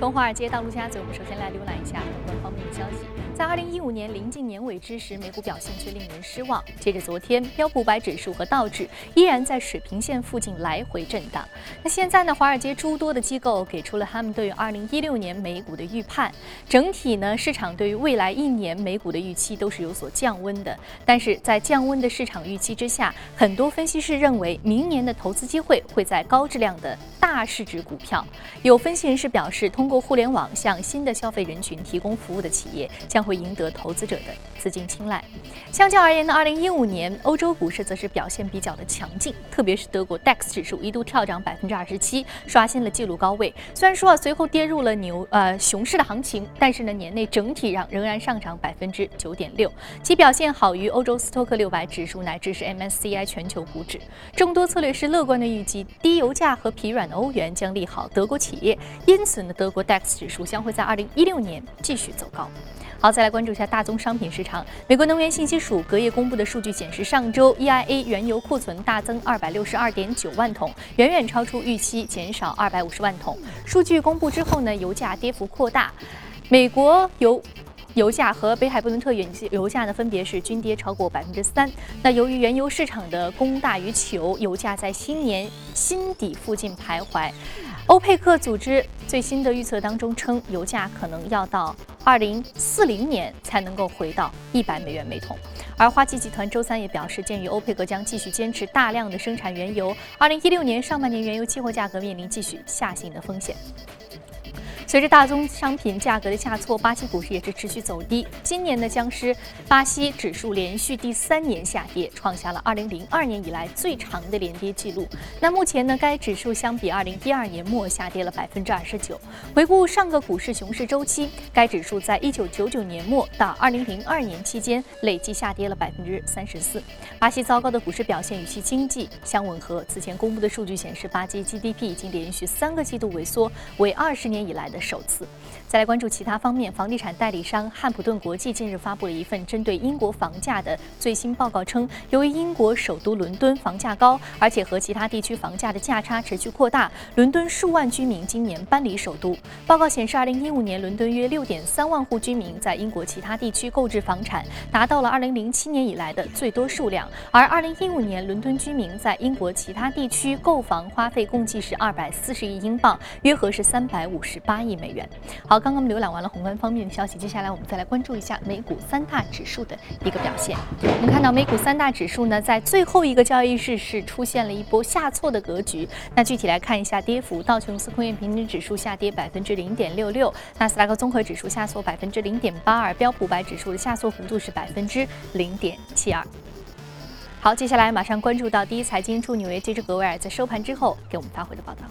从华尔街到陆家嘴，我们首先来浏览一下宏观方面的消息。在二零一五年临近年尾之时，美股表现却令人失望。接着昨天，标普五百指数和道指依然在水平线附近来回震荡。那现在呢？华尔街诸多的机构给出了他们对于二零一六年美股的预判。整体呢，市场对于未来一年美股的预期都是有所降温的。但是在降温的市场预期之下，很多分析师认为，明年的投资机会会在高质量的大市值股票。有分析人士表示，通过互联网向新的消费人群提供服务的企业将会。会赢得投资者的资金青睐。相较而言呢，二零一五年欧洲股市则是表现比较的强劲，特别是德国 DAX 指数一度跳涨百分之二十七，刷新了纪录高位。虽然说啊，随后跌入了牛呃熊市的行情，但是呢，年内整体上仍然上涨百分之九点六，其表现好于欧洲斯托克六百指数乃至是 MSCI 全球股指。众多策略师乐观的预计，低油价和疲软的欧元将利好德国企业，因此呢，德国 DAX 指数将会在二零一六年继续走高。好，再来关注一下大宗商品市场。美国能源信息署隔夜公布的数据显示，上周 EIA 原油库存大增二百六十二点九万桶，远远超出预期，减少二百五十万桶。数据公布之后呢，油价跌幅扩大。美国油油价和北海布伦特原油价呢，分别是均跌超过百分之三。那由于原油市场的供大于求，油价在新年新底附近徘徊。欧佩克组织最新的预测当中称，油价可能要到二零四零年才能够回到一百美元每桶。而花旗集团周三也表示，鉴于欧佩克将继续坚持大量的生产原油，二零一六年上半年原油期货价格面临继续下行的风险。随着大宗商品价格的下挫，巴西股市也是持续走低。今年的僵尸巴西指数连续第三年下跌，创下了2002年以来最长的连跌记录。那目前呢，该指数相比2012年末下跌了百分之二十九。回顾上个股市熊市周期，该指数在1999年末到2002年期间累计下跌了百分之三十四。巴西糟糕的股市表现与其经济相吻合。此前公布的数据显示，巴西 GDP 已经连续三个季度萎缩，为二十年以来的。首次，再来关注其他方面。房地产代理商汉普顿国际近日发布了一份针对英国房价的最新报告，称，由于英国首都伦敦房价高，而且和其他地区房价的价差持续扩大，伦敦数万居民今年搬离首都。报告显示，二零一五年伦敦约六点三万户居民在英国其他地区购置房产，达到了二零零七年以来的最多数量。而二零一五年伦敦居民在英国其他地区购房花费共计是二百四十亿英镑，约合是三百五十八亿。美元。好，刚刚浏览完了宏观方面的消息，接下来我们再来关注一下美股三大指数的一个表现。我们看到美股三大指数呢，在最后一个交易日是出现了一波下挫的格局。那具体来看一下跌幅，道琼斯工业平均指数下跌百分之零点六六，纳斯达克综合指数下挫百分之零点八二，标普百指数的下挫幅度是百分之零点七二。好，接下来马上关注到第一财经驻纽约记者格威尔在收盘之后给我们发回的报道。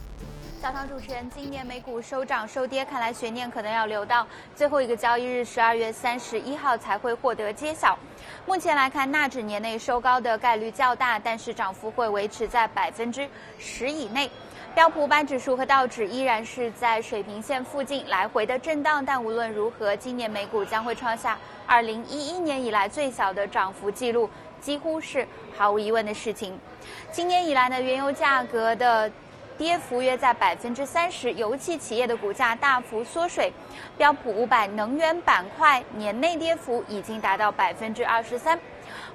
小唐主持人，今年美股收涨收跌，看来悬念可能要留到最后一个交易日十二月三十一号才会获得揭晓。目前来看，纳指年内收高的概率较大，但是涨幅会维持在百分之十以内。标普五百指数和道指依然是在水平线附近来回的震荡，但无论如何，今年美股将会创下二零一一年以来最小的涨幅记录，几乎是毫无疑问的事情。今年以来呢，原油价格的。跌幅约在百分之三十，油气企业的股价大幅缩水，标普五百能源板块年内跌幅已经达到百分之二十三。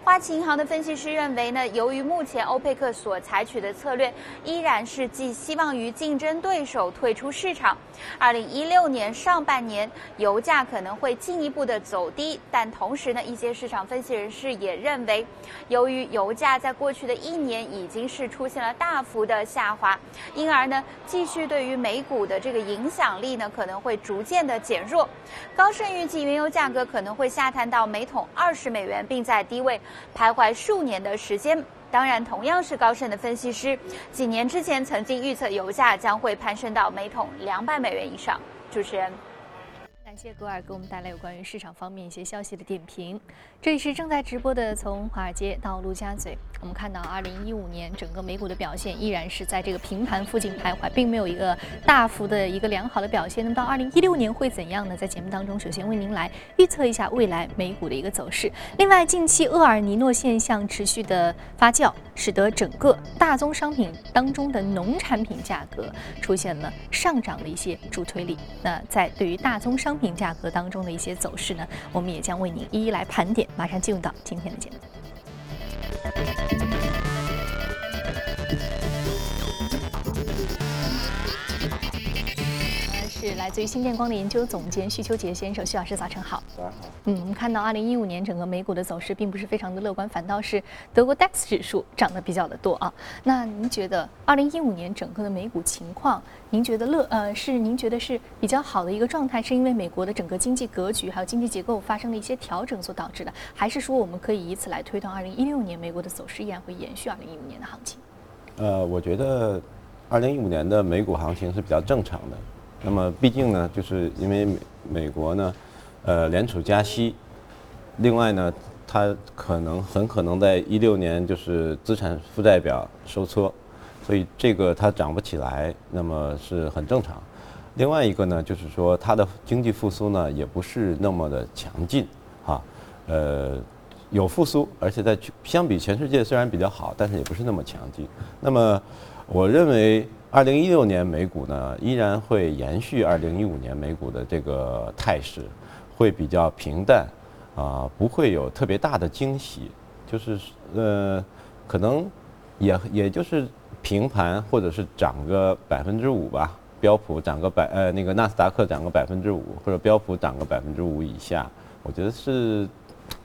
花旗银行的分析师认为呢，由于目前欧佩克所采取的策略依然是寄希望于竞争对手退出市场，二零一六年上半年油价可能会进一步的走低。但同时呢，一些市场分析人士也认为，由于油价在过去的一年已经是出现了大幅的下滑，因而呢，继续对于美股的这个影响力呢可能会逐渐的减弱。高盛预计原油价格可能会下探到每桶二十美元，并在低位。徘徊数年的时间，当然同样是高盛的分析师，几年之前曾经预测油价将会攀升到每桶两百美元以上。主持人，感谢格尔给我们带来有关于市场方面一些消息的点评。这里是正在直播的，从华尔街到陆家嘴。我们看到二零一五年整个美股的表现依然是在这个平盘附近徘徊，并没有一个大幅的一个良好的表现。那么到二零一六年会怎样呢？在节目当中，首先为您来预测一下未来美股的一个走势。另外，近期厄尔尼诺现象持续的发酵，使得整个大宗商品当中的农产品价格出现了上涨的一些助推力。那在对于大宗商品价格当中的一些走势呢，我们也将为您一一来盘点。马上进入到今天的节目。Thank you. 是来自于新电光的研究总监徐秋杰先生，徐老师早晨好。早上好。嗯，我们看到二零一五年整个美股的走势并不是非常的乐观，反倒是德国 DAX 指数涨得比较的多啊。那您觉得二零一五年整个的美股情况，您觉得乐呃是您觉得是比较好的一个状态，是因为美国的整个经济格局还有经济结构发生了一些调整所导致的，还是说我们可以以此来推断二零一六年美国的走势依然会延续二零一五年的行情？呃，我觉得二零一五年的美股行情是比较正常的。那么，毕竟呢，就是因为美美国呢，呃，联储加息，另外呢，它可能很可能在一六年就是资产负债表收缩，所以这个它涨不起来，那么是很正常。另外一个呢，就是说它的经济复苏呢也不是那么的强劲，哈，呃，有复苏，而且在相比全世界虽然比较好，但是也不是那么强劲。那么，我认为。二零一六年美股呢，依然会延续二零一五年美股的这个态势，会比较平淡，啊，不会有特别大的惊喜，就是呃，可能也也就是平盘或者是涨个百分之五吧，标普涨个百呃那个纳斯达克涨个百分之五，或者标普涨个百分之五以下，我觉得是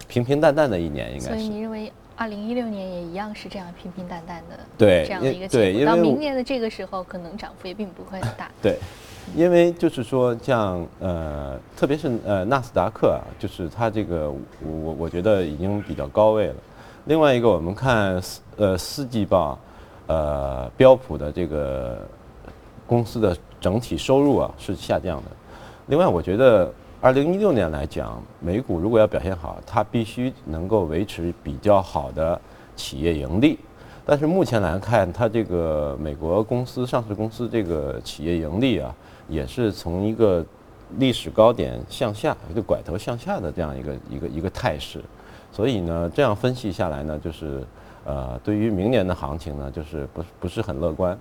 平平淡淡的一年，应该是。二零一六年也一样是这样平平淡淡的，对这样的一个结果。到明年的这个时候，可能涨幅也并不会很大。对，因为就是说，像呃，特别是呃纳斯达克啊，就是它这个我我觉得已经比较高位了。另外一个，我们看四呃四季报，呃标普的这个公司的整体收入啊是下降的。另外，我觉得。二零一六年来讲，美股如果要表现好，它必须能够维持比较好的企业盈利。但是目前来看，它这个美国公司上市公司这个企业盈利啊，也是从一个历史高点向下，一个拐头向下的这样一个一个一个态势。所以呢，这样分析下来呢，就是呃，对于明年的行情呢，就是不不是很乐观，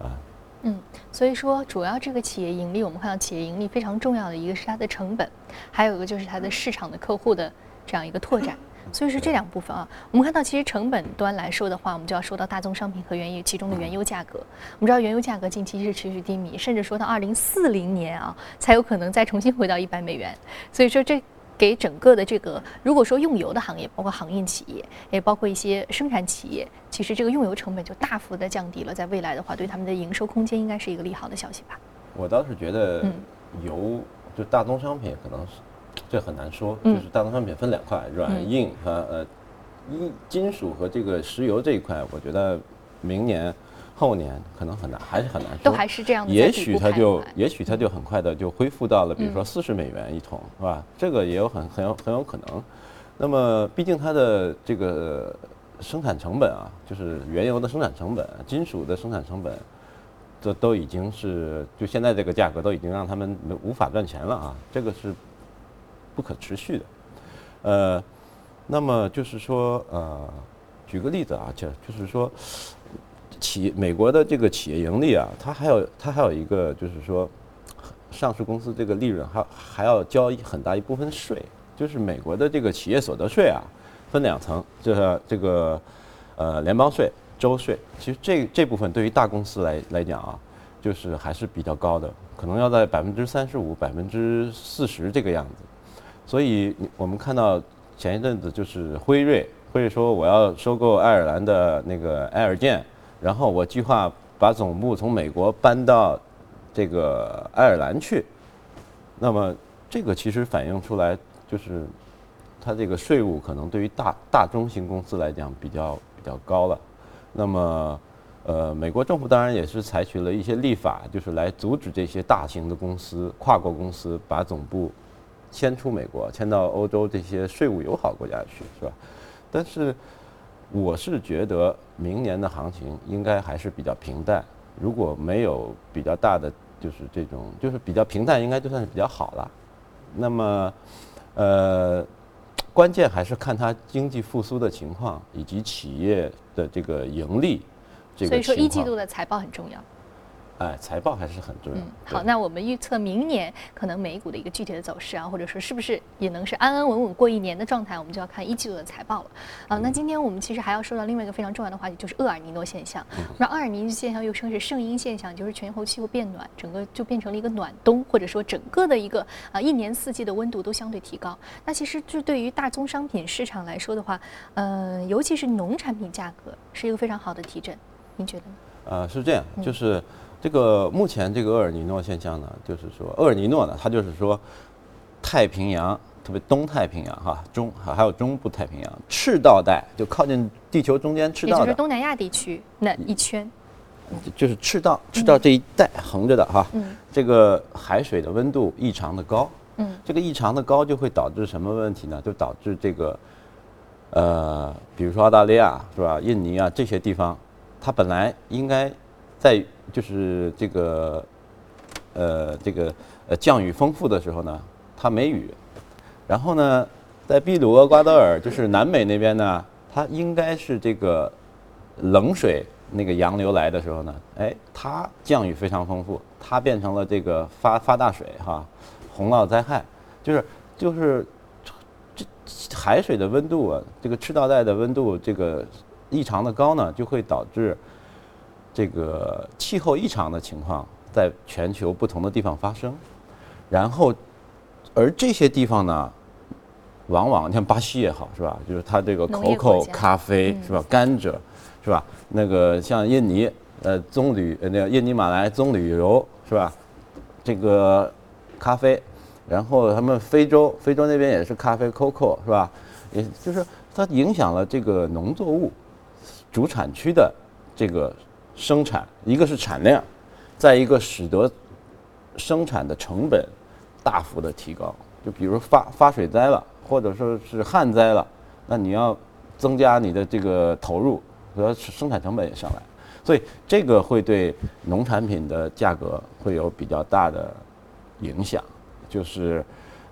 啊。嗯，所以说主要这个企业盈利，我们看到企业盈利非常重要的一个是它的成本，还有一个就是它的市场的客户的这样一个拓展。所以说这两部分啊，我们看到其实成本端来说的话，我们就要说到大宗商品和原油其中的原油价格。我们知道原油价格近期是持续低迷，甚至说到二零四零年啊，才有可能再重新回到一百美元。所以说这。给整个的这个，如果说用油的行业，包括航运企业，也包括一些生产企业，其实这个用油成本就大幅的降低了。在未来的话，对他们的营收空间应该是一个利好的消息吧？我倒是觉得，油就大宗商品可能是这很难说，就是大宗商品分两块，软硬和呃，一金属和这个石油这一块，我觉得明年。后年可能很难，还是很难说。都还是这样的。也许它就，也许它就很快的就恢复到了，比如说四十美元一桶，是吧？这个也有很很有很有可能。那么，毕竟它的这个生产成本啊，就是原油的生产成本、金属的生产成本，这都已经是就现在这个价格都已经让他们无法赚钱了啊！这个是不可持续的。呃，那么就是说，呃，举个例子啊，就就是说。企美国的这个企业盈利啊，它还有它还有一个就是说，上市公司这个利润还还要交很大一部分税，就是美国的这个企业所得税啊，分两层，就是这个呃联邦税、州税。其实这这部分对于大公司来来讲啊，就是还是比较高的，可能要在百分之三十五、百分之四十这个样子。所以我们看到前一阵子就是辉瑞，辉瑞说我要收购爱尔兰的那个爱尔健。然后我计划把总部从美国搬到这个爱尔兰去，那么这个其实反映出来就是，它这个税务可能对于大大中型公司来讲比较比较高了。那么，呃，美国政府当然也是采取了一些立法，就是来阻止这些大型的公司、跨国公司把总部迁出美国，迁到欧洲这些税务友好国家去，是吧？但是。我是觉得明年的行情应该还是比较平淡，如果没有比较大的就是这种就是比较平淡，应该就算是比较好了。那么，呃，关键还是看它经济复苏的情况以及企业的这个盈利。这个所以说一季度的财报很重要。哎，财报还是很重要。嗯，好，那我们预测明年可能美股的一个具体的走势啊，或者说是不是也能是安安稳稳过一年的状态，我们就要看一季度的财报了。啊，那今天我们其实还要说到另外一个非常重要的话题，就是厄尔尼诺现象。那厄尔尼诺现象又称是圣婴现象，就是全球气候变暖，整个就变成了一个暖冬，或者说整个的一个啊一年四季的温度都相对提高。那其实就对于大宗商品市场来说的话，呃，尤其是农产品价格是一个非常好的提振，您觉得呢？呃，是这样，嗯就是这个目前这个厄尔尼诺现象呢，就是说厄尔尼诺呢，它就是说太平洋，特别东太平洋哈，中还还有中部太平洋赤道带，就靠近地球中间赤道也就是，东南亚地区那一圈，就是赤道赤道这一带横着的哈，嗯这个海水的温度异常的高，嗯这个异常的高就会导致什么问题呢？就导致这个，呃，比如说澳大利亚是吧，印尼啊这些地方，它本来应该在就是这个，呃，这个呃降雨丰富的时候呢，它没雨，然后呢，在秘鲁、厄瓜多尔就是南美那边呢，它应该是这个冷水那个洋流来的时候呢，哎，它降雨非常丰富，它变成了这个发发大水哈，洪涝灾害，就是就是这海水的温度啊，这个赤道带的温度这个异常的高呢，就会导致这个气候异常的情况在全球不同的地方发生，然后而这些地方呢，往往像巴西也好是吧，就是它这个农业国 cocoa 家。咖啡嗯。是吧，甘蔗是吧，那个像印尼呃棕榈呃那个印尼马来棕榈油是吧，这个咖啡，然后他们非洲非洲那边也是咖啡 cocoa 是吧，也就是它影响了这个农作物主产区的这个生产，一个是产量，再一个使得生产的成本大幅的提高。就比如发发水灾了，或者说是旱灾了，那你要增加你的这个投入和生产成本也上来，所以这个会对农产品的价格会有比较大的影响。就是，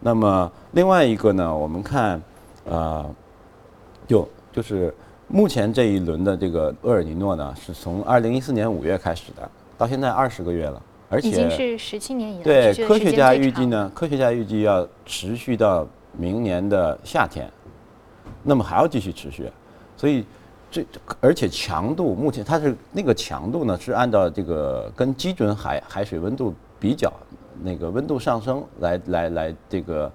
那么另外一个呢，我们看，呃，就就是目前这一轮的这个厄尔尼诺呢，是从二零一四年五月开始的，到现在二十个月了，而且已经是十七年以来对科学家预计呢，科学家预计要持续到明年的夏天，那么还要继续持续，所以这而且强度目前它是那个强度呢是按照这个跟基准海海水温度比较那个温度上升来来来这个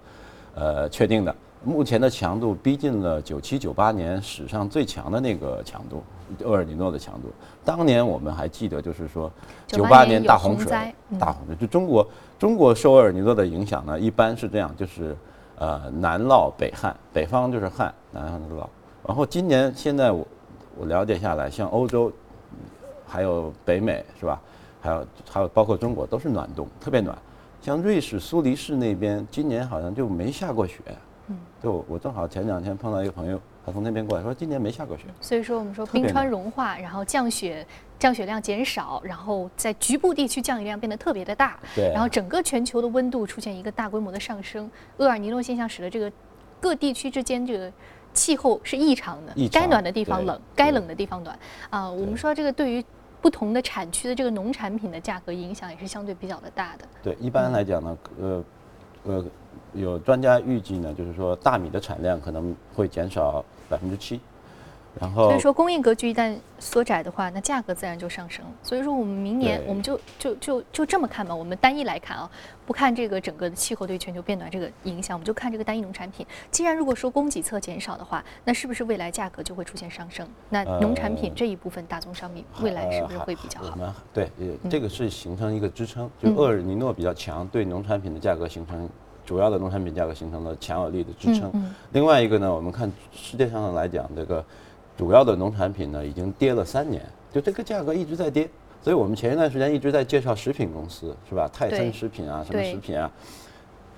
呃确定的。目前的强度逼近了九七九八年史上最强的那个强度，厄尔尼诺的强度。当年我们还记得，就是说九八年大洪水大洪水就中国中国受厄尔尼诺的影响呢，一般是这样，就是呃南涝北旱，北方就是旱，南方就是涝。然后今年现在我我了解下来，像欧洲还有北美是吧？还有还有包括中国都是暖冬，特别暖。像瑞士苏黎世那边今年好像就没下过雪。嗯，就我我正好前两天碰到一个朋友，他从那边过来说今年没下过雪。所以说，我们说冰川融化，然后降雪降雪量减少，然后在局部地区降雨量变得特别的大，对然后整个全球的温度出现一个大规模的上升。厄尔尼诺现象使得这个各地区之间这个气候是异常的，常该暖的地方冷，该冷的地方暖。啊、我们说这个对于不同的产区的这个农产品的价格影响也是相对比较的大的。对，一般来讲呢，呃，呃，有专家预计呢，就是说大米的产量可能会减少百分之七，然后所以说，供应格局一旦缩窄的话，那价格自然就上升了。所以说，我们明年我们就就就就这么看吧。我们单一来看啊，不看这个整个的气候对全球变暖这个影响，我们就看这个单一农产品。既然如果说供给侧减少的话，那是不是未来价格就会出现上升？那农产品呃这一部分大宗商品未来是不是会比较好？对，这个是形成一个支撑，就嗯厄尔尼诺比较强，对农产品的价格形成主要的农产品价格形成了强有力的支撑。嗯另外一个呢，我们看世界上来讲，这个主要的农产品呢已经跌了三年，就这个价格一直在跌。所以我们前一段时间一直在介绍食品公司，是吧？泰森食品啊，什么食品啊，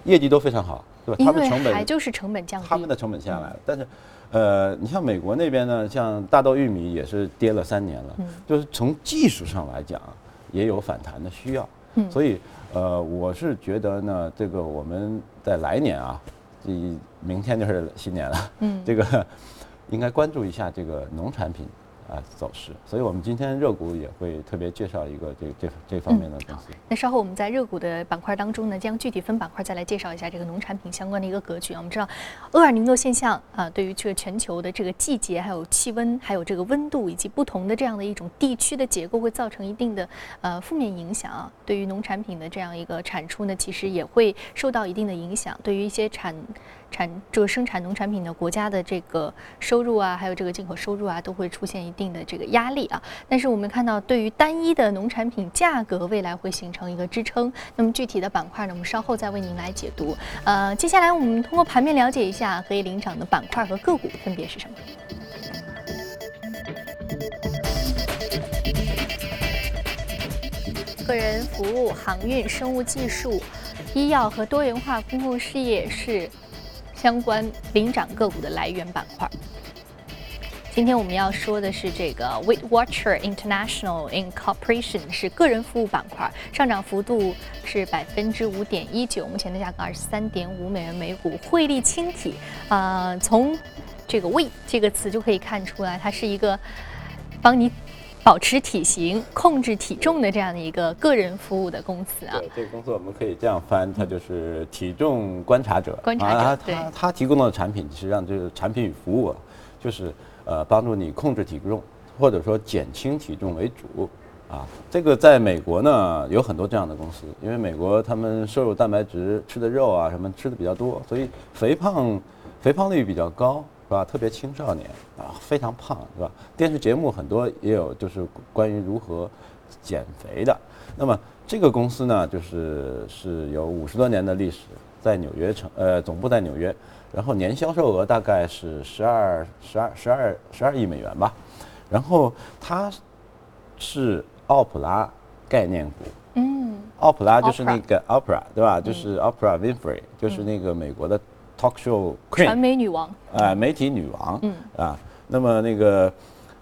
业绩都非常好。对吧？他们成本还就是成本降低，他们的成本下来了，但是，呃，你像美国那边呢，像大豆、玉米也是跌了三年了，就是从技术上来讲，也有反弹的需要，所以，呃，我是觉得呢，这个我们在来年啊，这明天就是新年了，嗯，这个应该关注一下这个农产品。啊，走势，所以我们今天热股也会特别介绍一个这这这方面的东西。那稍后我们在热股的板块当中呢，将具体分板块再来介绍一下这个农产品相关的一个格局啊。我们知道，厄尔尼诺现象啊，对于这个全球的这个季节、还有气温、还有这个温度以及不同的这样的一种地区的结构，会造成一定的呃负面影响啊。对于农产品的这样一个产出呢，其实也会受到一定的影响。对于一些产产这个生产农产品的国家的这个收入啊，还有这个进口收入啊，都会出现一定的这个压力啊。但是我们看到，对于单一的农产品价格，未来会形成一个支撑。那么具体的板块呢，我们稍后再为您来解读。呃，接下来我们通过盘面了解一下可以领涨的板块和个股分别是什么。个人服务、航运、生物技术、医药和多元化公共事业是。相关领涨个股的来源板块。今天我们要说的是这个 Weight Watcher International Incorporation 是个人服务板块，上涨幅度是百分之五点一九，目前的价格二十三点五美元每股。汇利轻体，啊，从这个 wait 这个词就可以看出来，它是一个帮你。保持体型、控制体重的这样的一个个人服务的公司啊，对这个公司我们可以这样翻，它就是体重观察者。观察者，他他提供的产品实际上就是产品与服务，就是呃帮助你控制体重或者说减轻体重为主啊。这个在美国呢有很多这样的公司，因为美国他们摄入蛋白质吃的肉啊什么吃的比较多，所以肥胖肥胖率比较高。是吧？特别青少年啊，非常胖，是吧？电视节目很多也有，就是关于如何减肥的。那么这个公司呢，就是是有五十多年的历史，在纽约城，呃，总部在纽约，然后年销售额大概是十二、十二、十二、十二亿美元吧。然后它是奥普拉概念股，嗯，奥普拉就是那个 Opera，对吧？就是 Opera Winfrey，就是那个美国的。Talk show queen，传媒女王，啊，媒体女王，嗯，啊，那么那个，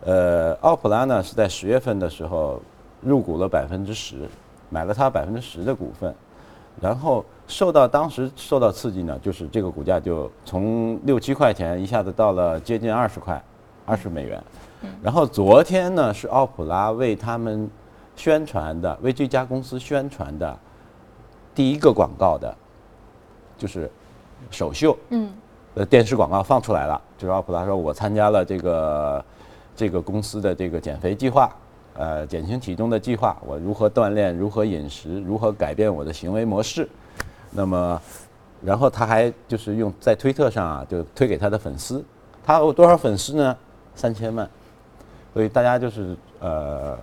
呃，奥普拉呢是在十月份的时候入股了百分之十，买了它百分之十的股份，然后受到当时受到刺激呢，就是这个股价就从六七块钱一下子到了接近二十块，二十美元，然后昨天呢是奥普拉为他们宣传的，为这家公司宣传的第一个广告的，就是。首秀，嗯，呃，电视广告放出来了，就是奥普拉说，我参加了这个这个公司的这个减肥计划，呃，减轻体重的计划，我如何锻炼，如何饮食，如何改变我的行为模式，那么，然后他还就是用在推特上啊，就推给他的粉丝，他有多少粉丝呢？三千万，所以大家就是呃。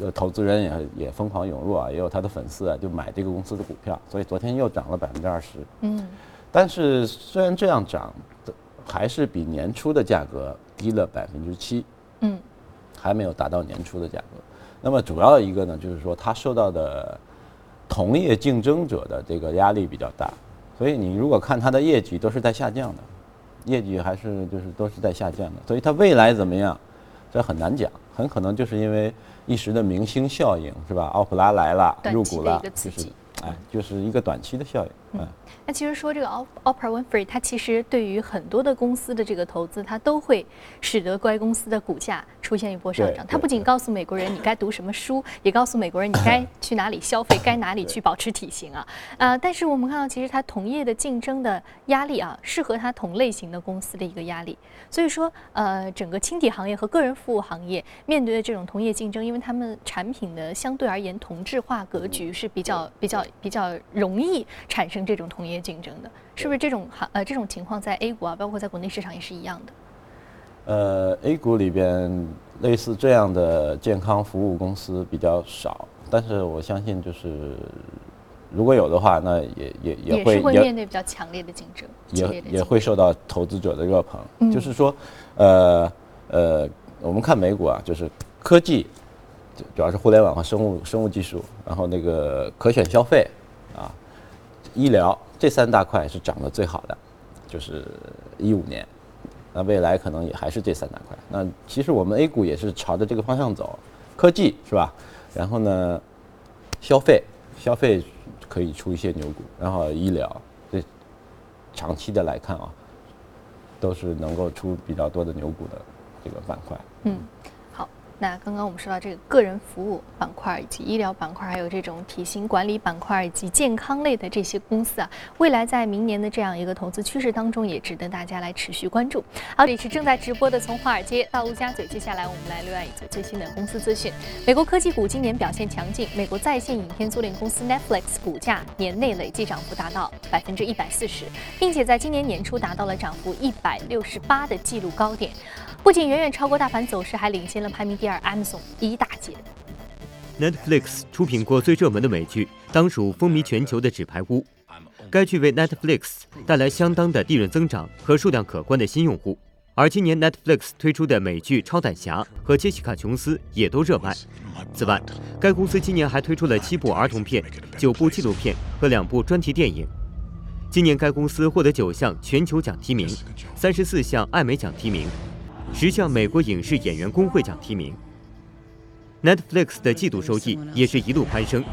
呃，投资人也也疯狂涌入啊，也有他的粉丝啊，就买这个公司的股票，所以昨天又涨了百分之二十。嗯，但是虽然这样涨，还是比年初的价格低了百分之七。嗯，还没有达到年初的价格。那么主要一个呢，就是说它受到的同业竞争者的这个压力比较大，所以你如果看它的业绩都是在下降的，业绩还是就是都是在下降的，所以它未来怎么样，这很难讲，很可能就是因为。一时的明星效应是吧？奥普拉来了，入股了，就是，哎，就是一个短期的效应，嗯。那其实说这个 Oprah Winfrey，它其实对于很多的公司的这个投资，它都会使得该公司的股价出现一波上涨。它不仅告诉美国人你该读什么书，也告诉美国人你该去哪里消费，该哪里去保持体型啊。呃，但是我们看到，其实它同业的竞争的压力啊，适合它同类型的公司的一个压力。所以说，呃，整个轻体行业和个人服务行业面对的这种同业竞争，因为他们产品的相对而言同质化格局是比较比较比较容易产生这种同业。竞争的，是不是这种行呃这种情况在 A 股啊，包括在国内市场也是一样的？呃，A 股里边类似这样的健康服务公司比较少，但是我相信就是如果有的话，那也也也会会面对比较强烈的竞争，也也会受到投资者的热捧。就是说，呃呃，我们看美股啊，就是科技，主要是互联网和生物生物技术，然后那个可选消费。医疗这三大块是涨得最好的，就是一五年，那未来可能也还是这三大块。那其实我们 A 股也是朝着这个方向走，科技是吧？然后呢，消费消费可以出一些牛股，然后医疗这长期的来看啊，都是能够出比较多的牛股的这个板块。嗯。那刚刚我们说到这个个人服务板块，以及医疗板块，还有这种体型管理板块以及健康类的这些公司啊，未来在明年的这样一个投资趋势当中，也值得大家来持续关注。好，这里是正在直播的从华尔街到陆家嘴，接下来我们来浏览一组最新的公司资讯。美国科技股今年表现强劲，美国在线影片租赁公司 Netflix 股价年内累计涨幅达到百分之一百四十，并且在今年年初达到了涨幅一百六十八的纪录高点。不仅远远超过大盘走势，还领先了排名第二 Amazon 一大截。Netflix 出品过最热门的美剧，当属风靡全球的《纸牌屋》。该剧为 Netflix 带来相当的利润增长和数量可观的新用户。而今年 Netflix 推出的美剧《超胆侠》和《杰西卡·琼斯》也都热卖。此外，该公司今年还推出了七部儿童片、九部纪录片和两部专题电影。今年该公司获得九项全球奖提名，三十四项艾美奖提名。十项美国影视演员工会奖提名。Netflix 的季度收益也是一路攀升，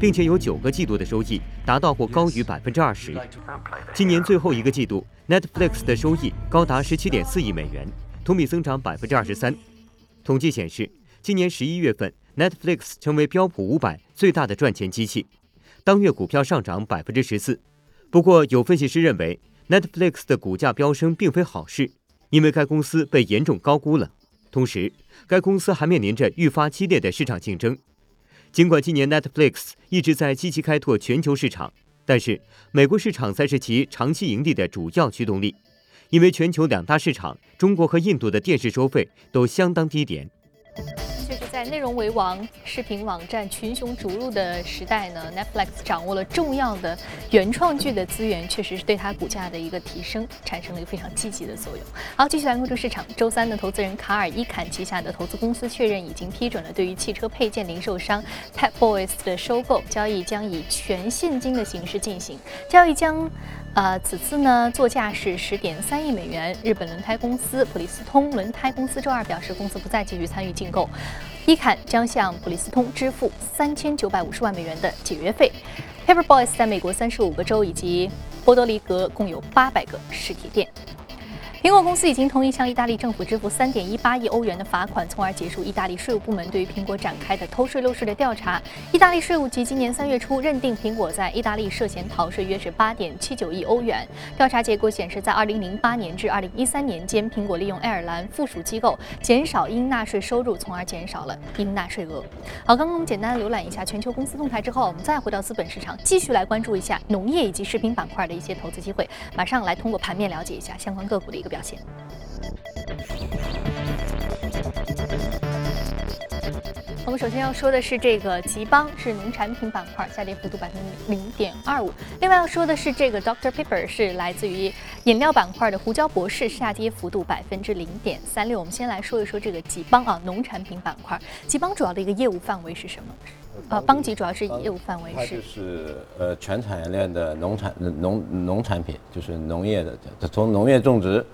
并且有九个季度的收益达到或高于百分之二十。今年最后一个季度，Netflix 的收益高达十七点四亿美元，同比增长百分之二十三。统计显示，今年十一月份，Netflix 成为标普五百最大的赚钱机器，当月股票上涨百分之十四。不过，有分析师认为，Netflix 的股价飙升并非好事。因为该公司被严重高估了，同时该公司还面临着愈发激烈的市场竞争。尽管今年 Netflix 一直在积极开拓全球市场，但是美国市场才是其长期盈利的主要驱动力。因为全球两大市场中国和印度的电视收费都相当低廉。内容为王、视频网站群雄逐鹿的时代呢，Netflix 掌握了重要的原创剧的资源，确实是对它股价的一个提升产生了一个非常积极的作用。好，继续来关注市场。周三的投资人卡尔伊坎旗下的投资公司确认已经批准了对于汽车配件零售商 Pep Boys 的收购，交易将以全现金的形式进行。交易将。呃，此次呢，作价是十点三亿美元。日本轮胎公司普利司通轮胎公司周二表示，公司不再继续参与竞购，伊坎将向普利斯通支付三千九百五十万美元的解约费。Paper Boys 在美国三十五个州以及波多黎各共有八百个实体店。苹果公司已经同意向意大利政府支付三点一八亿欧元的罚款，从而结束意大利税务部门对于苹果展开的偷税漏税的调查。意大利税务局今年三月初认定苹果在意大利涉嫌逃税约是八点七九亿欧元。调查结果显示，在二零零八年至二零一三年间，苹果利用爱尔兰附属机构减少应纳税收入，从而减少了应纳税额。好，刚刚我们简单浏览一下全球公司动态之后，我们再回到资本市场，继续来关注一下农业以及食品板块的一些投资机会。马上来通过盘面了解一下相关个股的一个。表现。我们首先要说的是这个吉邦，是农产品板块，下跌幅度百分之零点二五。另外要说的是这个 Dr Pepper，是来自于饮料板块的胡椒博士，下跌幅度百分之零点三六。我们先来说一说这个吉邦啊，农产品板块，吉邦主要的一个业务范围是什么？呃，邦吉主要是业务范围是，是呃全产业链的农产农农产品，就是农业的，从农业种植。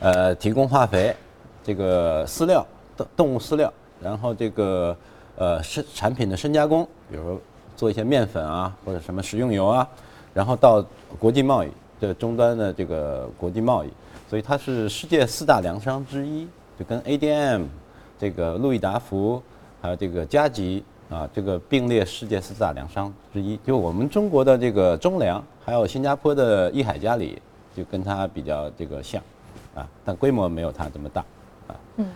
呃，提供化肥，这个饲料动动物饲料，然后这个呃是产品的深加工，比如做一些面粉啊，或者什么食用油啊，然后到国际贸易的终端的这个国际贸易，所以它是世界四大粮商之一，就跟 ADM 这个路易达福还有这个加吉啊这个并列世界四大粮商之一。就我们中国的这个中粮，还有新加坡的益海嘉里，就跟它比较这个像。啊，但规模没有它这么大，啊，嗯，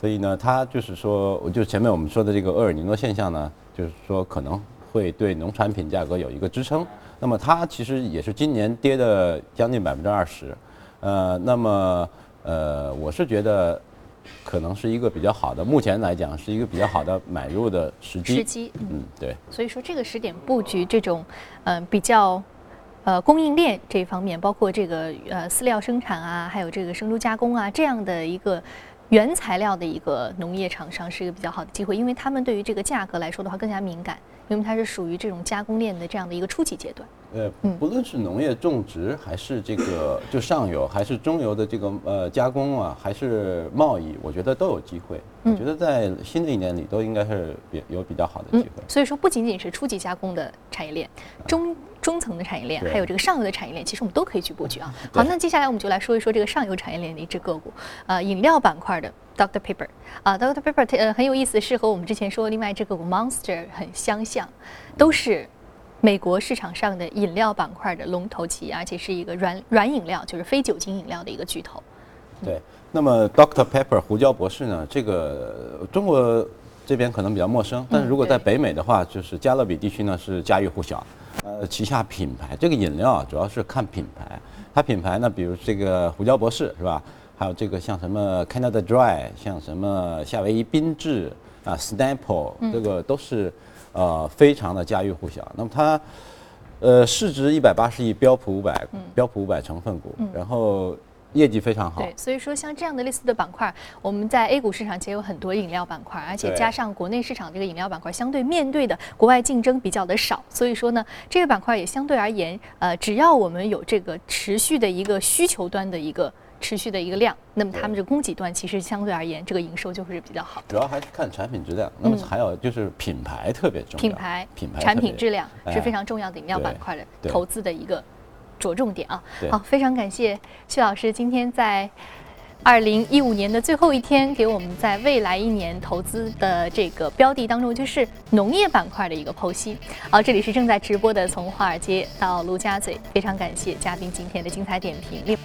所以呢，它就是说，我就前面我们说的这个厄尔尼诺现象呢，就是说可能会对农产品价格有一个支撑。那么它其实也是今年跌的将近百分之二十，呃，那么呃，我是觉得可能是一个比较好的，目前来讲是一个比较好的买入的时机。时机，嗯，对。所以说这个时点布局这种，嗯，比较。呃，供应链这方面，包括这个呃饲料生产啊，还有这个生猪加工啊，这样的一个原材料的一个农业厂商是一个比较好的机会，因为他们对于这个价格来说的话更加敏感，因为它是属于这种加工链的这样的一个初级阶段。呃，不论是农业种植，还是这个就上游，还是中游的这个呃加工啊，还是贸易，我觉得都有机会。我觉得在新的一年里都应该是比有比较好的机会。所以说，不仅仅是初级加工的产业链，中中层的产业链，还有这个上游的产业链，其实我们都可以去布局啊。好，那接下来我们就来说一说这个上游产业链的一只个股，呃，饮料板块的 Dr Pepper 啊，Dr Pepper 呃很有意思，是和我们之前说另外一只个股 Monster 很相像，都是。美国市场上的饮料板块的龙头企业，而且是一个软软饮料，就是非酒精饮料的一个巨头。对，那么 Dr Pepper 胡椒博士呢？这个中国这边可能比较陌生，但是如果在北美的话，就是加勒比地区呢是家喻户晓。呃，旗下品牌这个饮料啊，主要是看品牌，它品牌呢，比如这个胡椒博士是吧？还有这个像什么 Canada Dry，像什么夏威夷缤智啊，Snapple，这个都是。呃，非常的家喻户晓。那么它，呃，市值一百八十亿，标普五百，标普五百成分股，然后业绩非常好。对，所以说像这样的类似的板块，我们在 A 股市场其实有很多饮料板块，而且加上国内市场这个饮料板块相对面对的国外竞争比较的少，所以说呢，这个板块也相对而言，呃，只要我们有这个持续的一个需求端的一个。持续的一个量，那么他们这供给端其实相对而言，这个营收就会是比较好。主要还是看产品质量，那么还有就是品牌特别重要。品牌、品牌、产品质量是非常重要的饮料板块的投资的一个着重点啊。好，非常感谢徐老师今天在二零一五年的最后一天，给我们在未来一年投资的这个标的当中，就是农业板块的一个剖析。好，这里是正在直播的从华尔街到陆家嘴，非常感谢嘉宾今天的精彩点评。另